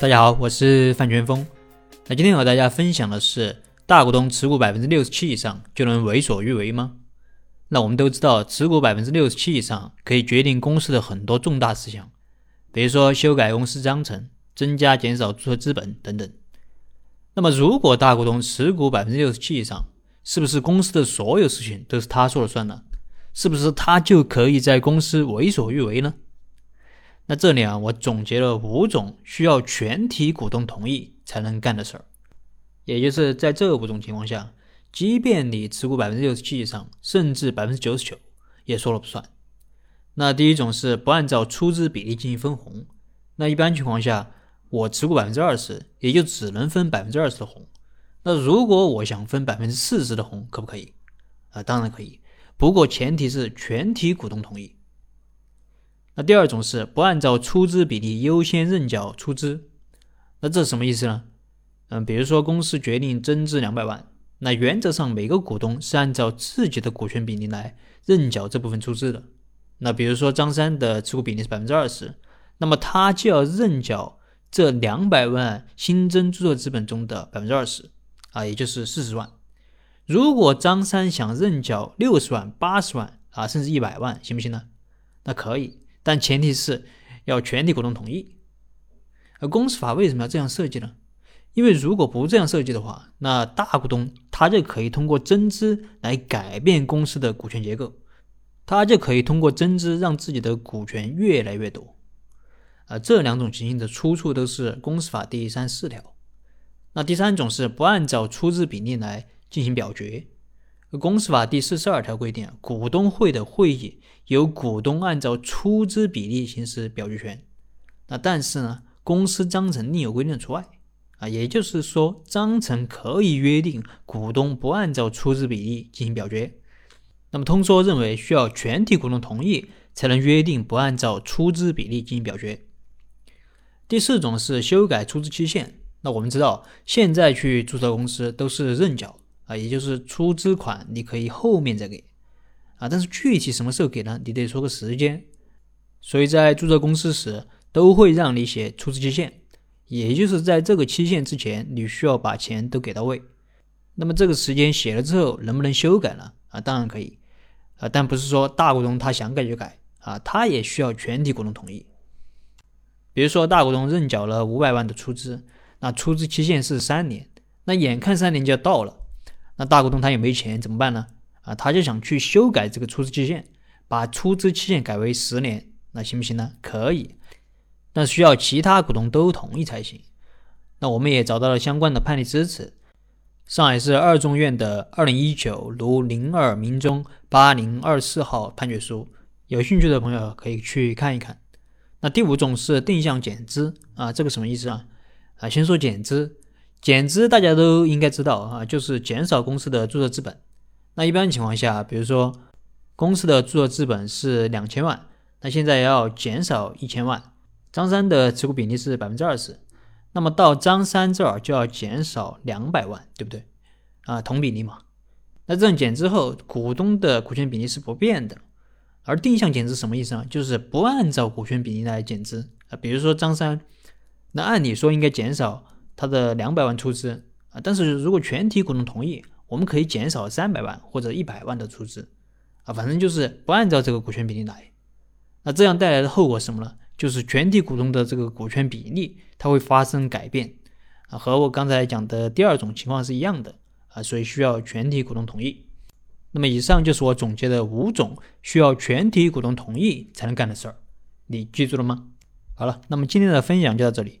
大家好，我是范全峰。那今天和大家分享的是，大股东持股百分之六十七以上就能为所欲为吗？那我们都知道，持股百分之六十七以上可以决定公司的很多重大事项，比如说修改公司章程、增加、减少注册资本等等。那么，如果大股东持股百分之六十七以上，是不是公司的所有事情都是他说了算呢？是不是他就可以在公司为所欲为呢？那这里啊，我总结了五种需要全体股东同意才能干的事儿，也就是在这五种情况下，即便你持股百分之六十七以上，甚至百分之九十九，也说了不算。那第一种是不按照出资比例进行分红，那一般情况下，我持股百分之二十，也就只能分百分之二十的红。那如果我想分百分之四十的红，可不可以？啊，当然可以，不过前提是全体股东同意。那第二种是不按照出资比例优先认缴出资，那这什么意思呢？嗯，比如说公司决定增资两百万，那原则上每个股东是按照自己的股权比例来认缴这部分出资的。那比如说张三的持股比例是百分之二十，那么他就要认缴这两百万新增注册资本中的百分之二十，啊，也就是四十万。如果张三想认缴六十万、八十万啊，甚至一百万，行不行呢？那可以。但前提是要全体股东同意。而公司法为什么要这样设计呢？因为如果不这样设计的话，那大股东他就可以通过增资来改变公司的股权结构，他就可以通过增资让自己的股权越来越多。啊，这两种情形的出处都是公司法第三十四条。那第三种是不按照出资比例来进行表决。公司法第四十二条规定，股东会的会议由股东按照出资比例行使表决权。那但是呢，公司章程另有规定除外啊，也就是说，章程可以约定股东不按照出资比例进行表决。那么通说认为，需要全体股东同意才能约定不按照出资比例进行表决。第四种是修改出资期限。那我们知道，现在去注册公司都是认缴。啊，也就是出资款你可以后面再给，啊，但是具体什么时候给呢？你得说个时间。所以在注册公司时都会让你写出资期限，也就是在这个期限之前，你需要把钱都给到位。那么这个时间写了之后，能不能修改呢？啊，当然可以，啊，但不是说大股东他想改就改，啊，他也需要全体股东同意。比如说大股东认缴了五百万的出资，那出资期限是三年，那眼看三年就要到了。那大股东他也没钱怎么办呢？啊，他就想去修改这个出资期限，把出资期限改为十年，那行不行呢？可以，但需要其他股东都同意才行。那我们也找到了相关的判例支持，上海市二中院的二零一九卢零二民中八零二四号判决书，有兴趣的朋友可以去看一看。那第五种是定向减资啊，这个什么意思啊？啊，先说减资。减资大家都应该知道啊，就是减少公司的注册资本。那一般情况下，比如说公司的注册资本是两千万，那现在要减少一千万。张三的持股比例是百分之二十，那么到张三这儿就要减少两百万，对不对？啊，同比例嘛。那这样减之后，股东的股权比例是不变的。而定向减资什么意思呢？就是不按照股权比例来减资啊。比如说张三，那按理说应该减少。他的两百万出资啊，但是如果全体股东同意，我们可以减少三百万或者一百万的出资啊，反正就是不按照这个股权比例来。那这样带来的后果是什么呢？就是全体股东的这个股权比例它会发生改变啊，和我刚才讲的第二种情况是一样的啊，所以需要全体股东同意。那么以上就是我总结的五种需要全体股东同意才能干的事儿，你记住了吗？好了，那么今天的分享就到这里。